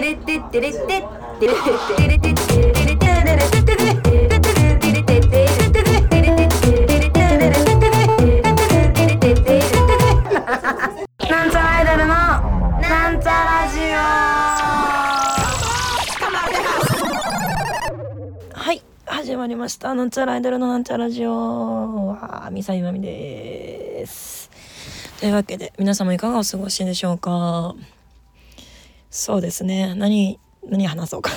なんちゃらアイドルのなんちゃラジオはい始まりました。なんちゃらアイドルのなんちゃラジオ。はみさいまみです。というわけで皆様いかがお過ごしでしょうか？そうですね。何何話そうか。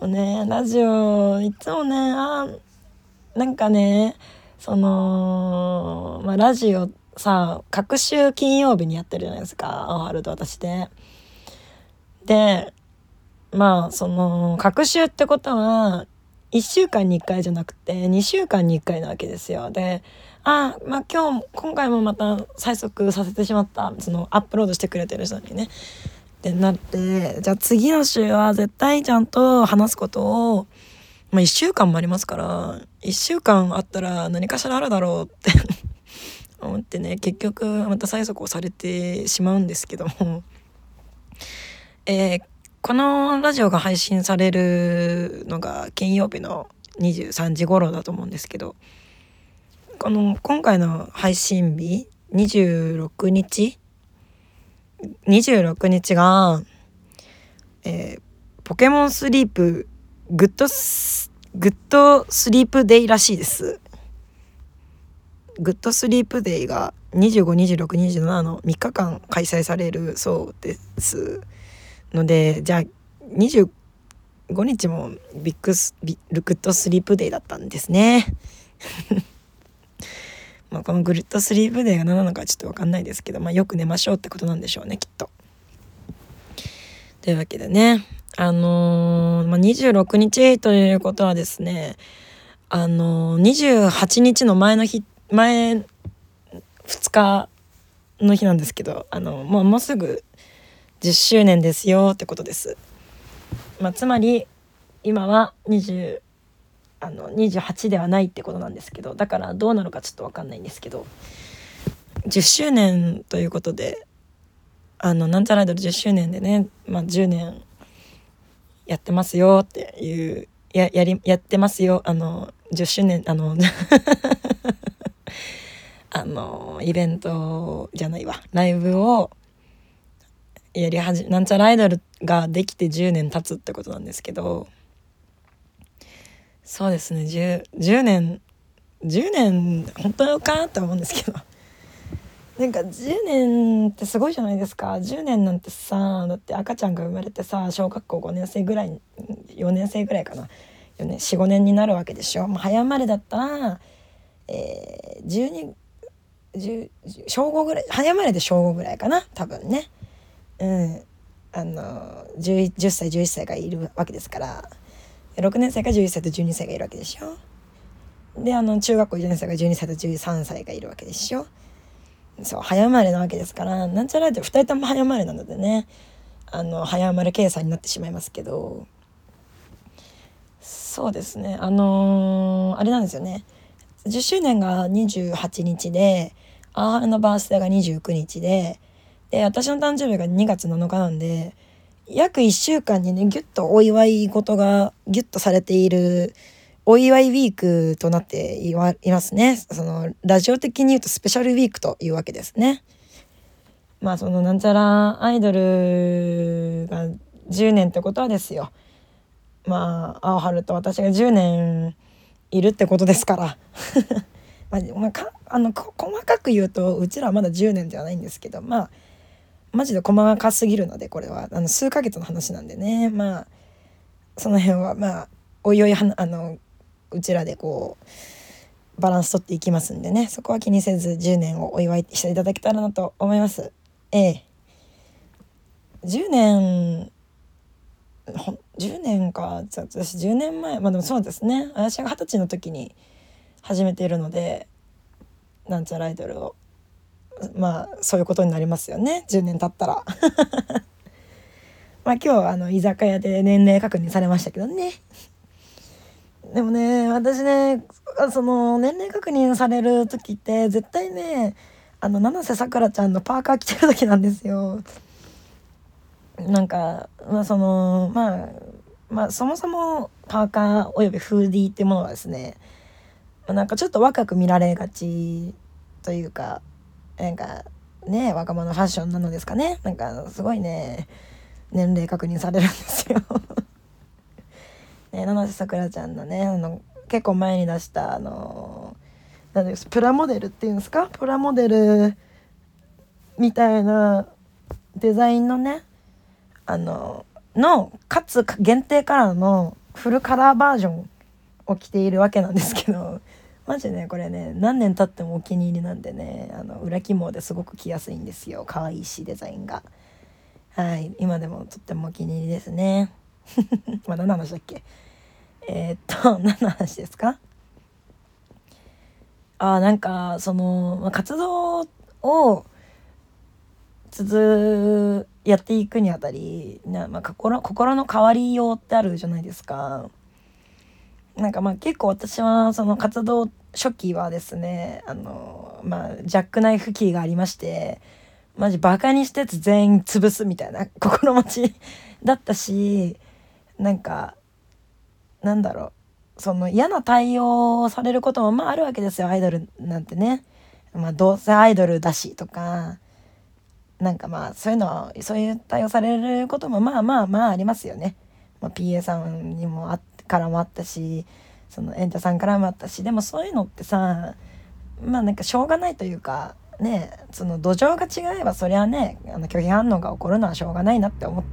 ねラジオいつもねあなんかねそのまあラジオさ各週金曜日にやってるじゃないですか。青春と私で。でまあその各週ってことは1週間に1回じゃなくて2週間に1回なわけですよ。であまあ今日今回もまた催促させてしまったそのアップロードしてくれてる人にね。ってなってじゃあ次の週は絶対ちゃんと話すことを、まあ、1週間もありますから1週間あったら何かしらあるだろうって 思ってね結局また催促をされてしまうんですけども、えー、このラジオが配信されるのが金曜日の23時頃だと思うんですけどこの今回の配信日26日？26日が、えー、ポケモンスリープグッドスグッドスリープデイらしいです。グッドスリープデイが252627の3日間開催されるそうですのでじゃあ25日もビッグスビグッドスリープデイだったんですね。まあこのグッドスリープデイが何なのかちょっと分かんないですけど、まあ、よく寝ましょうってことなんでしょうねきっと。というわけでねあのー、まあ、26日ということはですねあのー、28日の前の日前2日の日なんですけどあのもうもうすぐ10周年ですよってことです。まあ、つまり今は20あの28ではないってことなんですけどだからどうなるかちょっと分かんないんですけど10周年ということであのなんちゃらアイドル10周年でね、まあ、10年やってますよっていうややりやってますよあの10周年あの あのイベントじゃないわライブをやりはじなんちゃらアイドルができて10年経つってことなんですけどそうですね。10, 10年10年本当かって思うんですけど。なんか10年ってすごいじゃないですか。10年なんてさだって赤ちゃんが生まれてさ小学校5年生ぐらい4年生ぐらいかな。45年になるわけでしょ、まあ、早生まれだったら、えー、12小5ぐらい早生まれで小5ぐらいかな。多分ね。うん。あの 10, 10歳11歳がいるわけですから。6年生か11歳と12歳がいるわけでしょ。であの中学校1年生が12歳と13歳がいるわけでしょ。そう早生まれなわけですからなんちゃらって2人とも早生まれなのでね。あの早生まれ計算になってしまいますけど。そうですね。あのー、あれなんですよね。10周年が28日で母のバースデーが29日で、で、私の誕生日が2月7日なんで、約1週間にね、ぎゅっとお祝い事がぎゅっとされている、お祝いウィークとなっていますね。その、ラジオ的に言うとスペシャルウィークというわけですね。まあ、その、なんちゃらアイドルが10年ってことはですよ。まあ、青春と私が10年いるってことですから。まあ、まあ、かあの細かく言うとうちらはまだ10年ではないんですけどまあマジで細かすぎるのでこれは。あの数ヶ月の話なんでね。まあその辺はまあおいおいはあのうちらでこうバランス取っていきますんでね。そこは気にせず10年をお祝いしていただけたらなと思います。ええ。10年10年か。私10年前。まあでもそうですね。私が二十歳の時に始めているのでなんちゃらアイドルを。まあそういうことになりますよね。10年経ったら。まあ今日あの居酒屋で年齢確認されましたけどね。でもね私ねその年齢確認される時って絶対ねあの七瀬さくらちゃんのパーカー着てる時なんですよ。なんか、まあ、そのまあまあそもそもパーカーおよびフーディーっていうものはですねなんかちょっと若く見られがちというかなんかね若者ファッションなのですかね。なんかすごいね年齢確認されるんですよ。ね七瀬さくらちゃんのねあの結構前に出したあのなんですプラモデルっていうんですか？プラモデルみたいなデザインのねあののかつ限定カラーのフルカラーバージョンを着ているわけなんですけどマジねこれね何年経ってもお気に入りなんでねあの裏起毛ですごく着やすいんですよ。可愛いしデザインが。はい。今でもとってもお気に入りですね。まあ何の話だっけ？えー、っと 何の話ですか？あなんかその、まあ、活動を続やっていくにあたりな、まあ、心心の変わりようってあるじゃないですか。なんかまあ結構私はその活動初期はですねあのまあジャックナイフキーがありましてマジバカにしたやつ全員潰すみたいな 心持ちだったしなんかなんだろうその嫌な対応をされることもまああるわけですよアイドルなんてね。まあどうせアイドルだしとかなんかまあそういうのはそういう対応されることもまあまあまあありますよね。まあ、PA さんにもあからもあったしその演者さんからもあったしでもそういうのってさまあなんかしょうがないというかねその土壌が違えばそりゃねあの拒否反応が起こるのはしょうがないなって思っ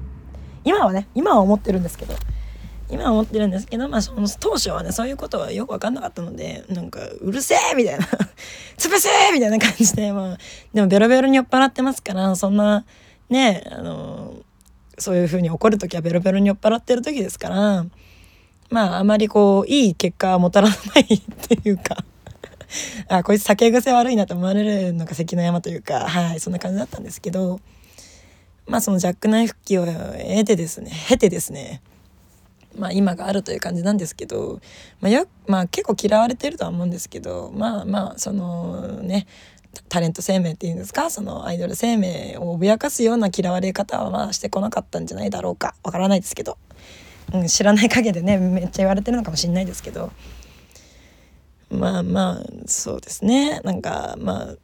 今はね今は思ってるんですけど今は思ってるんですけど、まあ、その当初はねそういうことはよく分かんなかったのでなんかうるせえみたいな 潰せみたいな感じでまあでもベロベロに酔っ払ってますからそんなねあのそういう風に怒る時はベロベロに酔っ払ってる時ですからまああまりこういい結果はもたらないっていうか。あこいつ酒癖悪いなと思われるのが関の山というか。はいそんな感じだったんですけど。まあそのジャックナイフ機を得てですね。経てですね。まあ、今があるという感じなんですけど、まあよまあ、結構嫌われてるとは思うんですけど。まあまあそのねタレント生命っていうんですか？そのアイドル生命を脅かすような嫌われ方はまあしてこなかったんじゃないだろうか。わからないですけど、うん、知らない陰でねめっちゃ言われてるのかもしれないですけど。まあまあそうですね。なんかまあ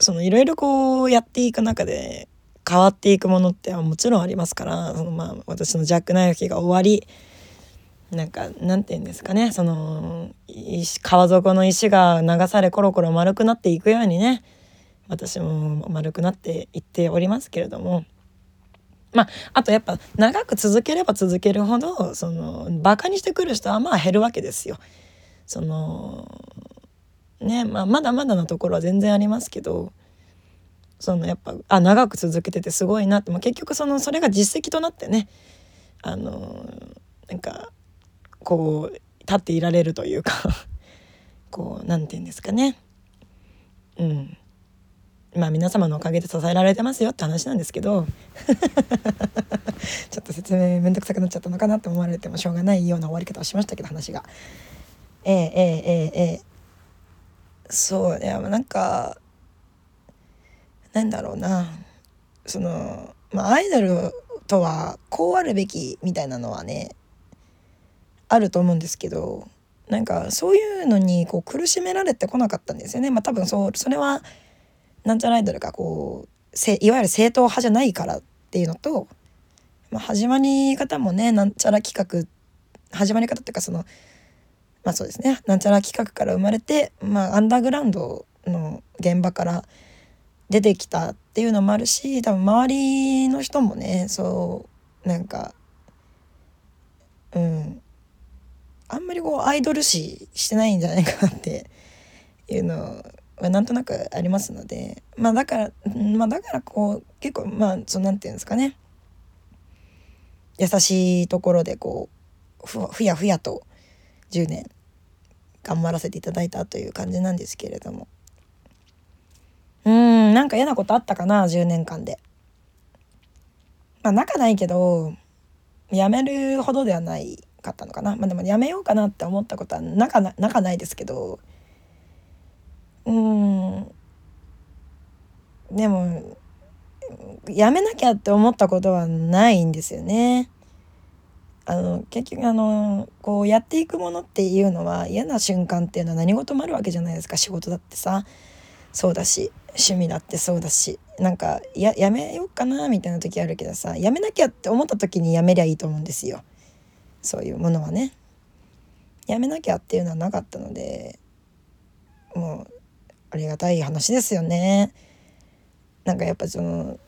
そのいろいろこうやっていく中で変わっていくものってもちろんありますからそのまあ私のジャックナイフ機が終わりなんかなんて言うんですかね。その石川底の石が流されコロコロ丸くなっていくようにね私も丸くなっていっておりますけれども。まああとやっぱ長く続ければ続けるほどそのバカにしてくる人はまあ減るわけですよ。そのねまあ、まだまだのところは全然ありますけどそのやっぱあ長く続けててすごいなって、まあ、結局そのそれが実績となってねあのなんかこう立っていられるというかこう何て言うんですかねうんまあ皆様のおかげで支えられてますよって話なんですけど ちょっと説明めんどくさくなっちゃったのかなって思われてもしょうがないような終わり方をしましたけど話が。えー、えー、えー、えー、そういやなんかなんだろうなそのまあアイドルとはこうあるべきみたいなのはねあると思うんですけどなんかそういうのにこう苦しめられてこなかったんですよね。まあ、多分そうそれはなんちゃらアイドルがこういわゆる正統派じゃないからっていうのと、まあ、始まり方もねなんちゃら企画始まり方っていうかそのまあそうですねなんちゃら企画から生まれて、まあ、アンダーグラウンドの現場から出てきたっていうのもあるし多分周りの人もねそうなんかうんあんまりこうアイドル視してないんじゃないかなっていうのはなんとなくありますのでまあだからまあだからこう結構まあそのなんていうんですかね。優しいところでこうふふやふやと10年頑張らせていただいたという感じなんですけれども。うんなんか嫌なことあったかな10年間で。まあ仲ないけどやめるほどではないかったのかな。まあでもやめようかなって思ったことはなかなかないですけど。うん。でもやめなきゃって思ったことはないんですよね。あの結局あのこうやっていくものっていうのは嫌な瞬間っていうのは何事もあるわけじゃないですか。仕事だってさ。そうだし趣味だってそうだし。なんかややめようかなみたいな時あるけどさ。やめなきゃって思った時にやめりゃいいと思うんですよ。そういうものはね。やめなきゃっていうのはなかったのでもうありがたい話ですよねなんかやっぱその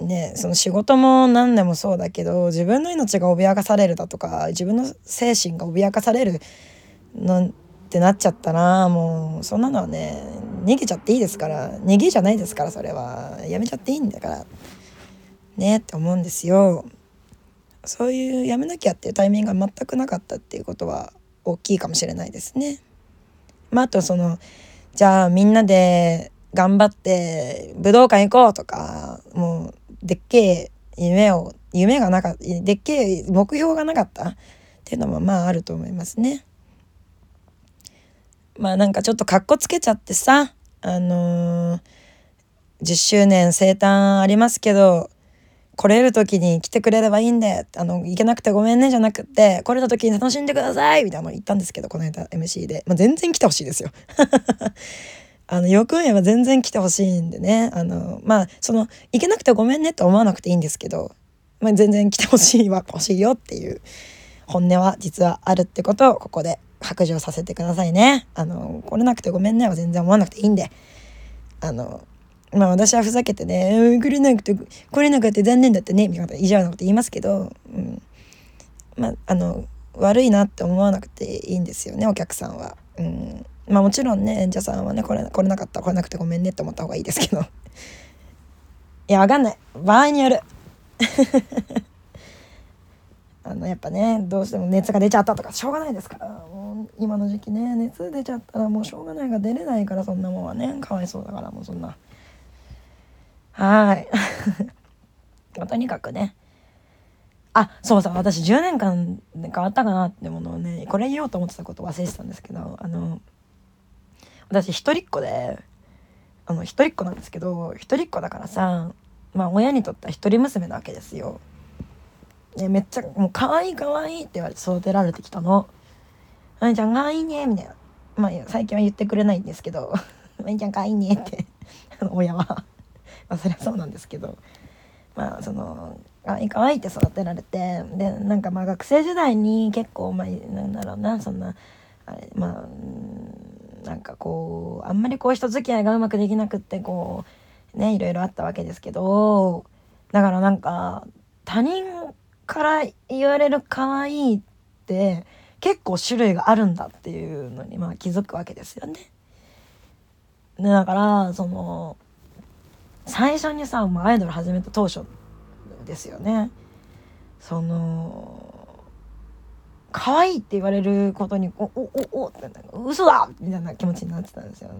ねその仕事も何でもそうだけど自分の命が脅かされるだとか自分の精神が脅かされるのってなっちゃったらもうそんなのはね逃げちゃっていいですから逃げじゃないですからそれはやめちゃっていいんだからねって思うんですよ。そういうやめなきゃっていうタイミングが全くなかったっていうことは大きいかもしれないですね。まあ、あとそのじゃあみんなで頑張って武道館行こうとかもうでっけえ夢を夢がなかったでっけえ目標がなかったっていうのもまああると思いますね。まあなんかちょっとかっこつけちゃってさあのー、10周年生誕ありますけど来れる時に来てくれればいいんであの行けなくてごめんねじゃなくて来れた時に楽しんでくださいみたいなの言ったんですけどこの間 MC で、まあ、全然来てほしいですよ。あの、欲言えば全然来てほしいんでね。あの、まあ、その、行けなくてごめんねと思わなくていいんですけど、まあ、全然来てほしいは欲しいよっていう本音は実はあるってことをここで白状させてくださいね。あの、来れなくてごめんねは全然思わなくていいんで。あの、まあ私はふざけてね、来れなくて、来れなくて残念だったね、みたいな意地悪なこと言いますけど、うん。まあ、あの、悪いなって思わなくていいんですよね、お客さんは。うん。まあもちろんね演者さんはねこれ来れなかったら来れなくてごめんねって思った方がいいですけど いやわかんない場合による あのやっぱねどうしても熱が出ちゃったとかしょうがないですからもう今の時期ね熱出ちゃったらもうしょうがないが出れないからそんなもんはねかわいそうだからもうそんなはい とにかくねあそうそう私10年間で変わったかなってものをねこれ言おうと思ってたこと忘れてたんですけどあの私一人っ子であの一人っ子なんですけど一人っ子だからさまあ親にとっては一人娘なわけですよ。ね、めっちゃもう可愛い可愛いって言われて育てられてきたの。あいちゃん可愛いねみたいな。まあ最近は言ってくれないんですけど「あいちゃん可愛いね」って親はまあそりゃそうなんですけどまあその可愛い可愛いって育てられてでなんかまあ学生時代に結構まあなんだろうなそんなあれまあなんかこうあんまりこう人付き合いがうまくできなくってこうねいろいろあったわけですけどだからなんか他人から言われる可愛いって結構種類があるんだっていうのにまあ気づくわけですよね。でだからその最初にさアイドル始めた当初ですよね。その可愛いって言われることにおおおおって嘘だみたいな気持ちになってたんですよ。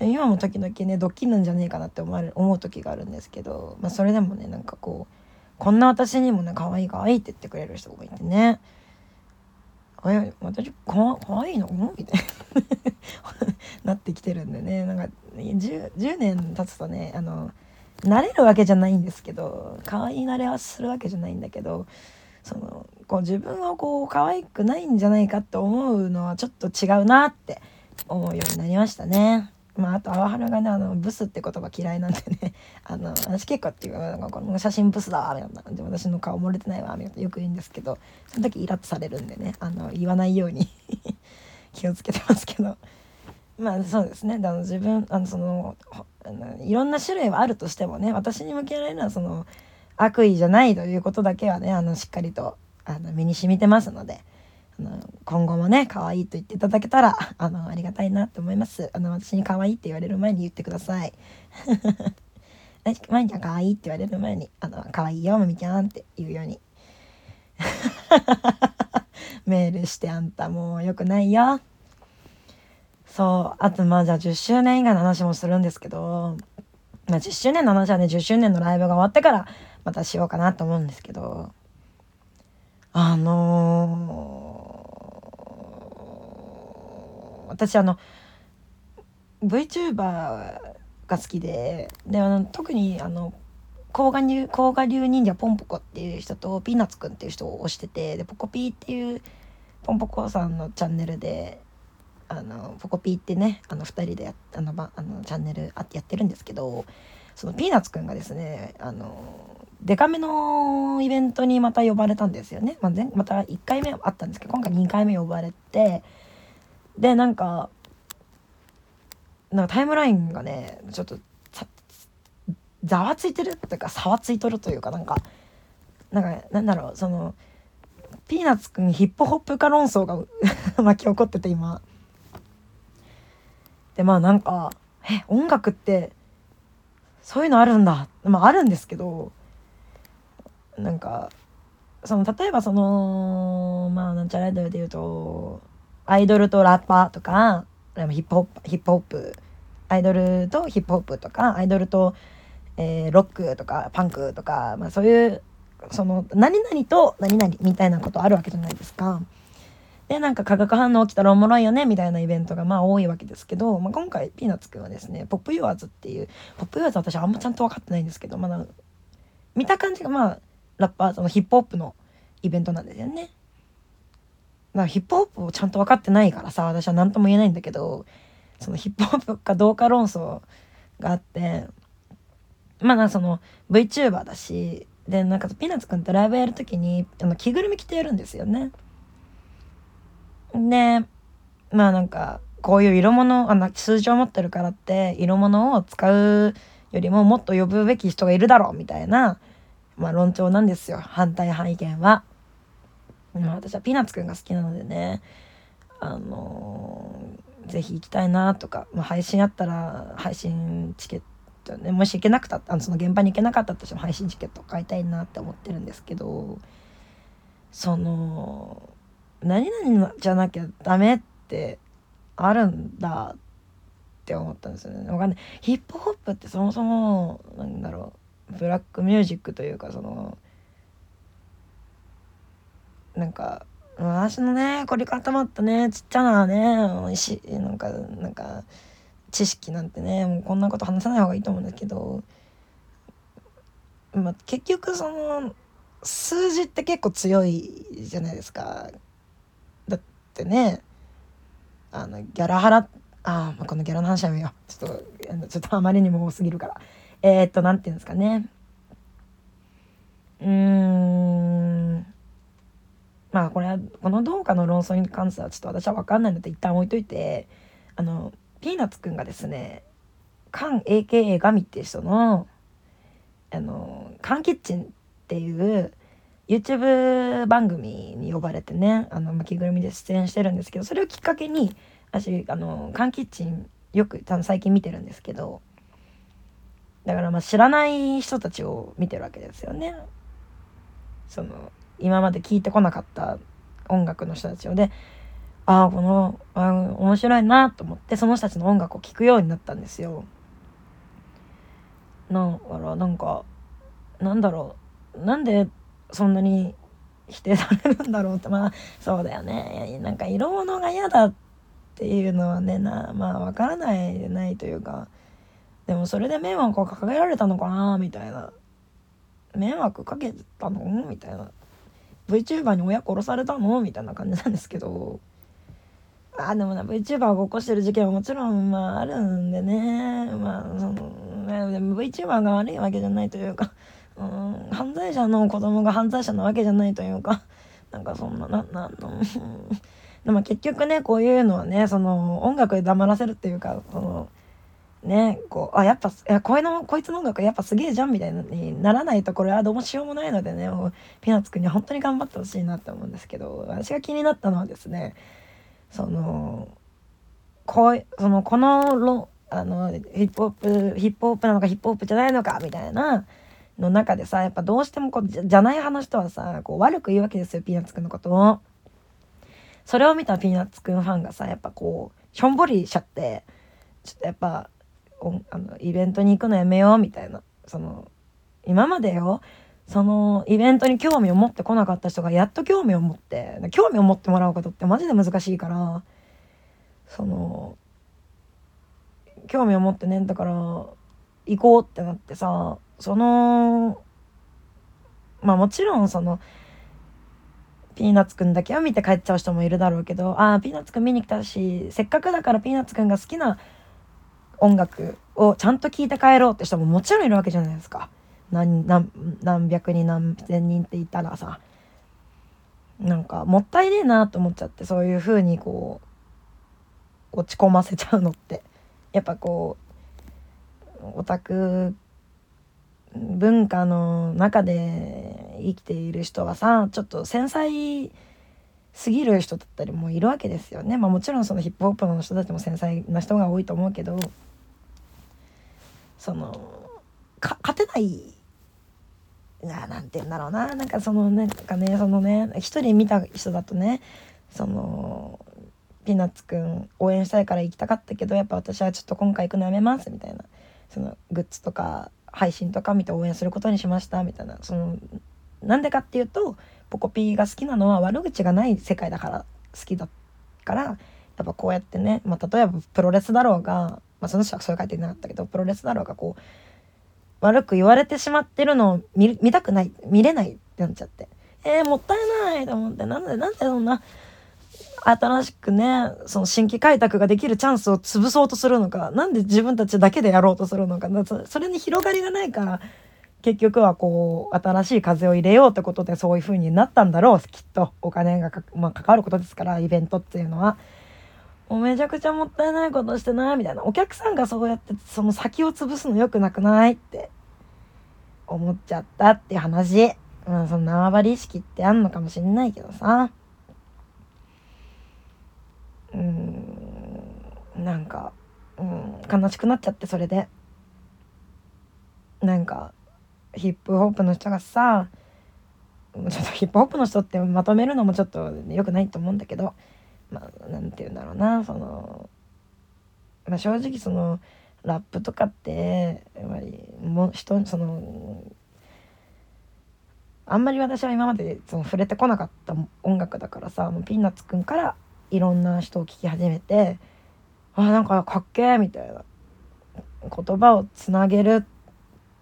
今も時々ねドッキリなんじゃねえかなって思われ思う時があるんですけど、まあ、それでもねなんかこうこんな私にもね可愛い可愛いって言ってくれる人がいてね「え私か可愛いの? 」みたいななってきてるんでねなんか 10, 10年経つとねあの慣れるわけじゃないんですけど可愛い慣れはするわけじゃないんだけどそのこう自分をこう可愛くないんじゃないかって思うのはちょっと違うなって思うようになりましたね。まあ、あと、あわはるがね、あの、ブスって言葉嫌いなんでね、あの、私結構っていうか、なんかこの写真ブスだ、みたいな。私の顔漏れてないわ、みたいなよく言うんですけど、その時イラッとされるんでね、あの、言わないように 気をつけてますけど。まあ、そうですね。あの、自分、あの、その、あのいろんな種類はあるとしてもね、私に向けられるのは、その、悪意じゃないということだけはねあのしっかりとあの身に染みてますのであの今後もね可愛いと言っていただけたらあのありがたいなと思います。あの私に可愛いって言われる前に言ってください。まみちゃん可愛いって言われる前にあの可愛いよまみちゃんって言うように。メールしてあんたもうよくないよ。そうあとまあじゃあ10周年以外の話もするんですけどまあ10周年の話はね10周年のライブが終わってからまたしようかなと思うんですけどあのー、私あの VTuber が好きでであの特にあの甲賀流甲賀流忍者ポンポコっていう人とピーナツくんっていう人を推しててでポコピーっていうポンポコさんのチャンネルであのポコピーってねあの2人であの、ま、あのチャンネルあやってるんですけどそのピーナッツくんがですねあのデカめのイベントにまた呼ばれたんですよね、まあ、また1回目あったんですけど今回2回目呼ばれてでなんかなんかタイムラインがねちょっとざわついてるっていうか差はついとるというかなんかなんかなんだろうそのピーナッツくんヒップホップ化論争が 巻き起こってて今。でまあなんかえ音楽ってそういうのあるんだまああるんですけどなんかその例えばそのまあなんちゃらアイドルで言うとアイドルとラッパーとかヒップホップヒップホップアイドルとヒップホップとかアイドルと、えー、ロックとかパンクとか、まあ、そういうその何々と何々みたいなことあるわけじゃないですか。でなんか化学反応起きたらおもろいよねみたいなイベントがまあ多いわけですけど、まあ、今回ピーナッツくんはですねポップユアーズっていうポップユアーズ私あんまちゃんと分かってないんですけどまだ見た感じがまあラッパーそのヒップホップのイベントなんですよね。だからヒップホップをちゃんと分かってないからさ私は何とも言えないんだけどそのヒップホップかどうか論争があってまあなその VTuber だしでなんかピーナッツくんってライブやる時にあの着ぐるみ着てやるんですよね。でまあなんかこういう色物あの数字を持ってるからって色物を使うよりももっと呼ぶべき人がいるだろうみたいなまあ論調なんですよ。反対派意見は。まあ、私はピーナッツくんが好きなのでね。あのー、ぜひ行きたいなとか、まあ、配信あったら配信チケットねもし行けなくたあのその現場に行けなかったとしても配信チケット買いたいなって思ってるんですけどその何々じゃなきゃダメってあるんだって思ったんですよね。わかんないヒップホップってそもそもなんだろうブラックミュージックというかそのなんか私のね凝り固まったねちっちゃなねしなんかなんか知識なんてねもうこんなこと話さない方がいいと思うんだけど、まあ、結局その数字って結構強いじゃないですか。ってねあのギャラ払ああこのギャラの話はやめようちょっとちょっとあまりにも多すぎるから。えー、っと、なんていうんですかね。うん。まあこれは、この動画の論争に関してはちょっと私は分かんないので一旦置いといて、あの、ピーナッツくんがですね、カン AKA ガミっていう人の、あの、カンキッチンっていう YouTube 番組に呼ばれてね、あの、着ぐるみで出演してるんですけど、それをきっかけに、私、あの、カンキッチンよく最近見てるんですけど、だからまあ知らない人たちを見てるわけですよね。その今まで聞いてこなかった音楽の人たちをでああこのあ面白いなと思ってその人たちの音楽を聴くようになったんですよ。だからなんかなんだろうなんでそんなに否定されるんだろうってまあそうだよね。なんか色物が嫌だっていうのはねなまあわからないでないというか。でもそれで迷惑をかけられたのかなみたいな。迷惑かけたの？みたいな。VTuber に親殺されたの？みたいな感じなんですけど。あでもね VTuber が起こしてる事件はもちろんまああるんでね。まあその、VTuber が悪いわけじゃないというか。うん犯罪者の子供が犯罪者なわけじゃないというか なんかそんなななんの でも結局ねこういうのはねその音楽で黙らせるっていうかそのねこうあやっぱいやこいのこいつの音楽やっぱすげえじゃんみたいにならないとこれはどうしようもないのでねもうピーナッツくんには本当に頑張ってほしいなって思うんですけど私が気になったのはですねそのこうそのこのロあのヒップホップヒップホップなのかヒップホップじゃないのかみたいなの中でさやっぱどうしてもこうじゃない派の人はさこう悪く言うわけですよピーナッツくんのことを。それを見たピーナッツくんファンがさやっぱこうしょんぼりしちゃってちょっとやっぱあのイベントに行くのやめようみたいなその今までよそのイベントに興味を持ってこなかった人がやっと興味を持って興味を持ってもらうことってマジで難しいからその興味を持ってねだから行こうってなってさそのまあもちろんそのピーナッツくんだけを見て帰っちゃう人もいるだろうけどああピーナッツくん見に来たしせっかくだからピーナッツくんが好きな音楽をちゃんと聴いて帰ろうって人ももちろんいるわけじゃないですか。何何何百人何千人って言ったらさなんかもったいねえなと思っちゃってそういう風にこう落ち込ませちゃうのってやっぱこうオタク文化の中で生きている人はさちょっと繊細すぎる人だったりもいるわけですよね。まあ、もちろんそのヒップホップの人たちも繊細な人が多いと思うけどその勝てないななんて言うんだろうななんかそのなんかねそのね一人見た人だとねそのピーナッツくん応援したいから行きたかったけどやっぱ私はちょっと今回行くのやめますみたいなそのグッズとか配信とか見て応援することにしましたみたいな。そのなんでかっていうとポコピーが好きなのは悪口がない世界だから好きだからやっぱこうやってね、まあ、例えばプロレスだろうが、まあ、その人はそういう書いてなかったけどプロレスだろうがこう悪く言われてしまってるのを見見たくない見れないってなっちゃって。えー、もったいないと思ってなんでなんでそんな新しくねその新規開拓ができるチャンスを潰そうとするのか何で自分たちだけでやろうとするのかそれに広がりがないから結局はこう新しい風を入れようってことでそういう風になったんだろうきっとお金がか,、まあ、関わることですからイベントっていうのは。もうめちゃくちゃもったいないことしてないみたいなお客さんがそうやってその先を潰すのよくなくないって思っちゃったっていう話。まあその縄張り意識ってあんのかもしんないけどさ。うん、なんか、うん、悲しくなっちゃってそれで。なんか、ヒップホップの人がさ、ちょっとヒップホップの人ってまとめるのもちょっと良くないと思うんだけど、まあ、なんて言うんだろうな、その、まあ、正直その、ラップとかってやっぱりも人そのあんまり私は今までその触れてこなかった音楽だからさもうピーナッツくんからいろんな人を聴き始めてあなんかかっけえみたいな言葉をつなげるっ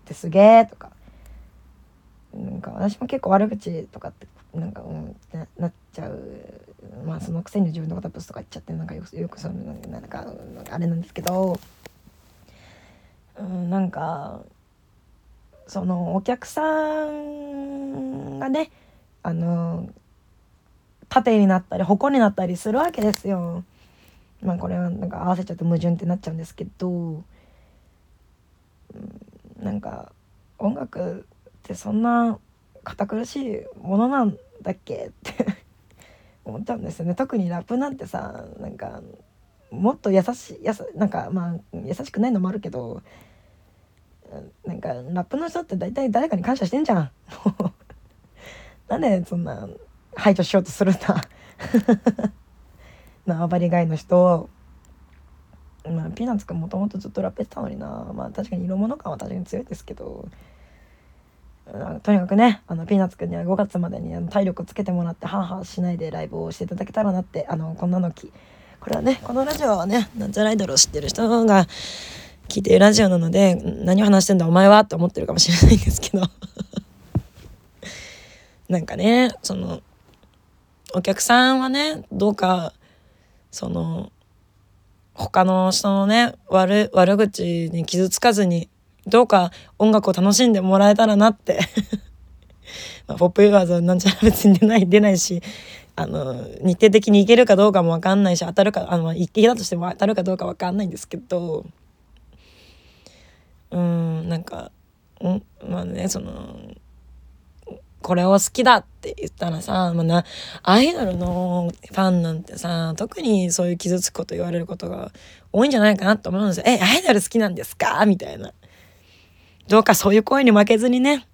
てすげえとかなんか私も結構悪口とかってなんかうんななっちゃうまあそのくせに自分のことブスとか言っちゃってなんかよくよくそういうなんかあれなんですけど、うん、なんかそのお客さんがねあの盾になったり矛になったりするわけですよ。まあこれはなんか合わせちゃうと矛盾ってなっちゃうんですけど、うん、なんか音楽ってそんな堅苦しいものなんだっけって。思ったんですよね。特にラップなんてさなんかもっと優しいやさなんかまあ優しくないのもあるけど。なんかラップの人って大体誰かに感謝してんじゃん。なんでそんな排除しようとするんだ。縄張り外の人まあピーナッツくんもともとずっとラップしてたのにな。まあ確かに色物感は確かに強いですけど。とにかくねあのピーナッツくんには5月までに体力つけてもらってハーハーしないでライブをしていただけたらなってあのこんなのき。これはねこのラジオはねなんちゃらアイドルを知ってる人の方が聞いてるラジオなので何を話してんだお前はって思ってるかもしれないんですけど。なんかねそのお客さんはねどうかその他の人のね悪悪口に傷つかずにどうか音楽を楽しんでもらえたらなって。まあ、ポップユーザーズなんちゃら別に出ない出ないしあの日程的に行けるかどうかも分かんないし当たるかあの行けたとしても当たるかどうか分かんないんですけど。うんなんかんまあねそのこれを好きだって言ったらさ、まあ、なアイドルのファンなんてさ特にそういう傷つくこと言われることが多いんじゃないかなと思うんですよ。えアイドル好きなんですか？みたいな。どうかそういう声に負けずにね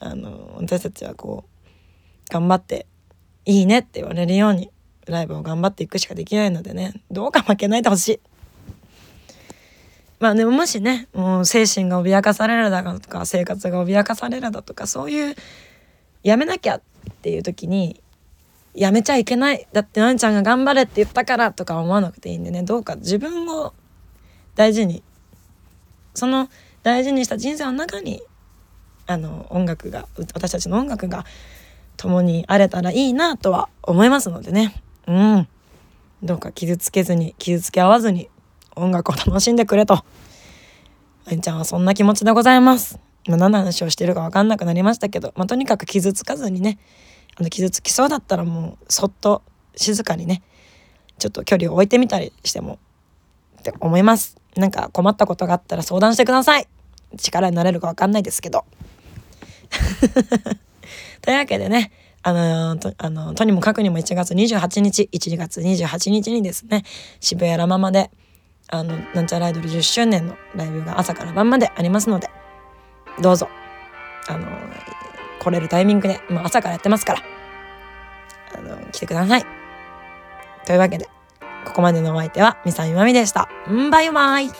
あの私たちはこう頑張っていいねって言われるようにライブを頑張っていくしかできないのでねどうか負けないでほしい。まあでももしねもう精神が脅かされるだとか生活が脅かされるだとかそういうやめなきゃっていう時にやめちゃいけないだってなんちゃんが頑張れって言ったからとか思わなくていいんでねどうか自分を大事にその大事にした人生の中にあの音楽が私たちの音楽が共にあれたらいいなとは思いますのでね。うん。どうか傷つけずに傷つけ合わずに音楽を楽しんでくれと。あいちゃんはそんな気持ちでございます。今何の話をしてるか分かんなくなりましたけど、まあ、とにかく傷つかずにねあの傷つきそうだったらもうそっと静かにねちょっと距離を置いてみたりしてもって思います。なんか困ったことがあったら相談してください。力になれるか分かんないですけど。というわけでねあのとあのとにもかくにも1月28日1月28日にですね渋谷ラママであのなんちゃらアイドル10周年のライブが朝から晩までありますのでどうぞあの来れるタイミングで、まあ、朝からやってますからあの来てください。というわけでここまでのお相手はみさみまみでした。んバイバイ